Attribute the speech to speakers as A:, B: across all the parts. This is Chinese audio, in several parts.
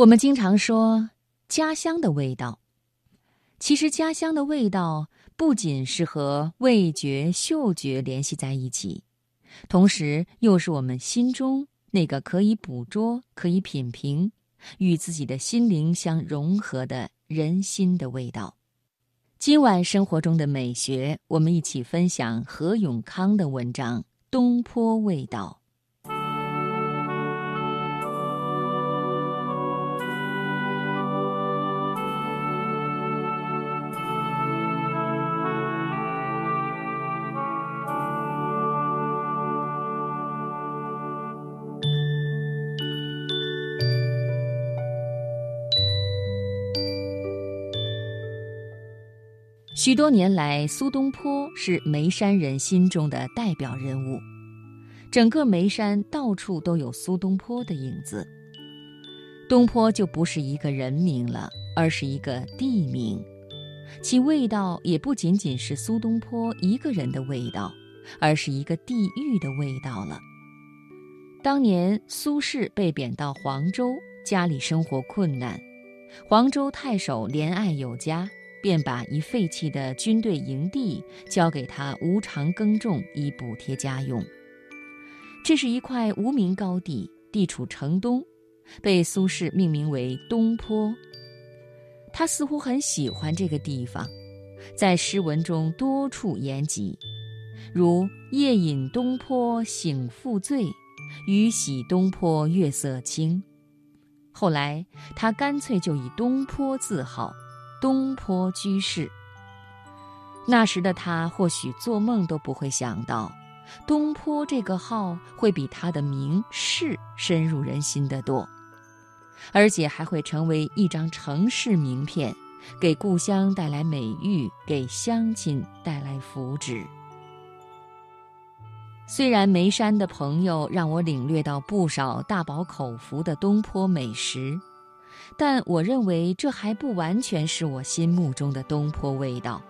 A: 我们经常说家乡的味道，其实家乡的味道不仅是和味觉、嗅觉联系在一起，同时又是我们心中那个可以捕捉、可以品评、与自己的心灵相融合的人心的味道。今晚生活中的美学，我们一起分享何永康的文章《东坡味道》。许多年来，苏东坡是眉山人心中的代表人物，整个眉山到处都有苏东坡的影子。东坡就不是一个人名了，而是一个地名，其味道也不仅仅是苏东坡一个人的味道，而是一个地域的味道了。当年苏轼被贬到黄州，家里生活困难，黄州太守怜爱有加。便把一废弃的军队营地交给他无偿耕种，以补贴家用。这是一块无名高地，地处城东，被苏轼命名为东坡。他似乎很喜欢这个地方，在诗文中多处言及，如“夜饮东坡醒复醉，雨洗东坡月色清”。后来他干脆就以东坡自号。东坡居士。那时的他或许做梦都不会想到，东坡这个号会比他的名士深入人心得多，而且还会成为一张城市名片，给故乡带来美誉，给乡亲带来福祉。虽然眉山的朋友让我领略到不少大饱口福的东坡美食。但我认为这还不完全是我心目中的东坡味道，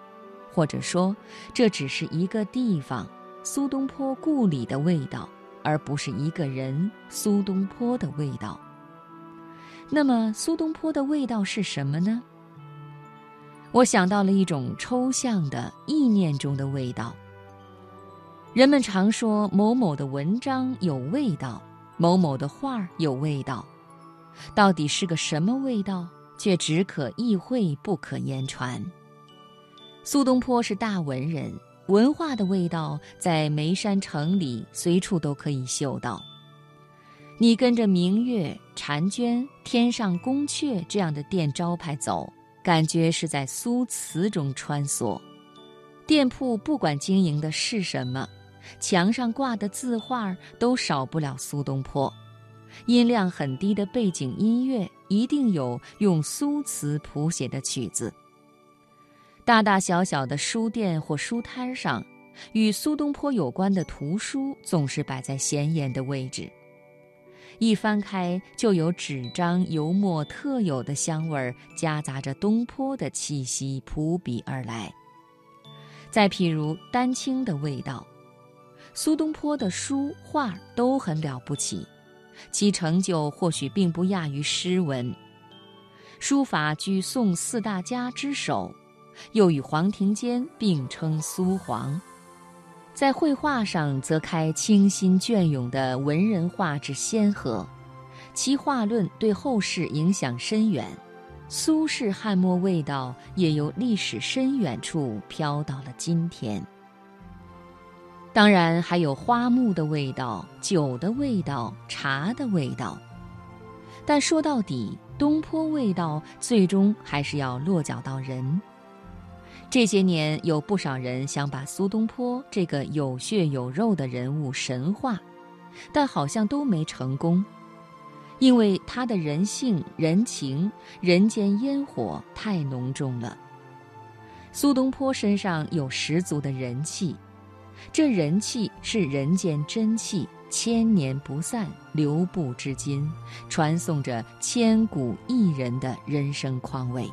A: 或者说，这只是一个地方苏东坡故里的味道，而不是一个人苏东坡的味道。那么，苏东坡的味道是什么呢？我想到了一种抽象的意念中的味道。人们常说某某的文章有味道，某某的画有味道。到底是个什么味道，却只可意会不可言传。苏东坡是大文人，文化的味道在眉山城里随处都可以嗅到。你跟着明月、婵娟、天上宫阙这样的店招牌走，感觉是在苏词中穿梭。店铺不管经营的是什么，墙上挂的字画都少不了苏东坡。音量很低的背景音乐，一定有用苏词谱写的曲子。大大小小的书店或书摊上，与苏东坡有关的图书总是摆在显眼的位置。一翻开，就有纸张油墨特有的香味儿，夹杂着东坡的气息扑鼻而来。再譬如丹青的味道，苏东坡的书画都很了不起。其成就或许并不亚于诗文，书法居宋四大家之首，又与黄庭坚并称苏黄。在绘画上，则开清新隽永的文人画之先河，其画论对后世影响深远。苏轼汉墨味道也由历史深远处飘到了今天。当然还有花木的味道、酒的味道、茶的味道，但说到底，东坡味道最终还是要落脚到人。这些年有不少人想把苏东坡这个有血有肉的人物神化，但好像都没成功，因为他的人性、人情、人间烟火太浓重了。苏东坡身上有十足的人气。这人气是人间真气，千年不散，流布至今，传颂着千古一人的人生况味。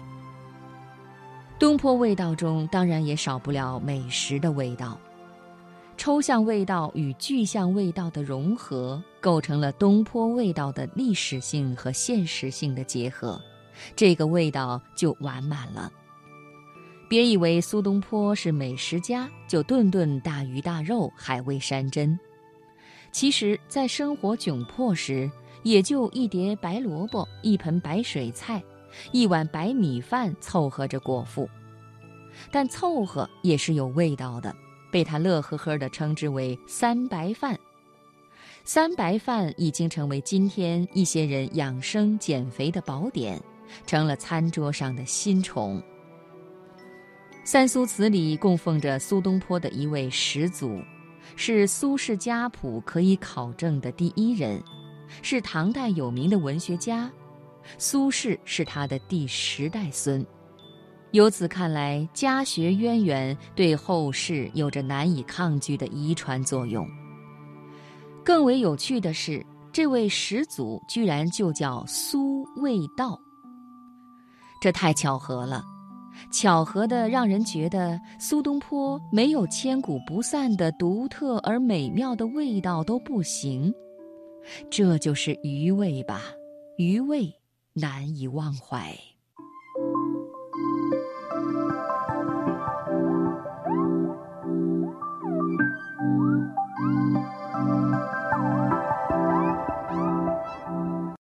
A: 东坡味道中当然也少不了美食的味道。抽象味道与具象味道的融合，构成了东坡味道的历史性和现实性的结合，这个味道就完满了。别以为苏东坡是美食家，就顿顿大鱼大肉、海味山珍。其实，在生活窘迫时，也就一碟白萝卜、一盆白水菜、一碗白米饭凑合着果腹。但凑合也是有味道的，被他乐呵呵地称之为“三白饭”。三白饭已经成为今天一些人养生减肥的宝典，成了餐桌上的新宠。三苏祠里供奉着苏东坡的一位始祖，是苏氏家谱可以考证的第一人，是唐代有名的文学家，苏轼是他的第十代孙。由此看来，家学渊源对后世有着难以抗拒的遗传作用。更为有趣的是，这位始祖居然就叫苏味道，这太巧合了。巧合的让人觉得苏东坡没有千古不散的独特而美妙的味道都不行，这就是余味吧？余味难以忘怀。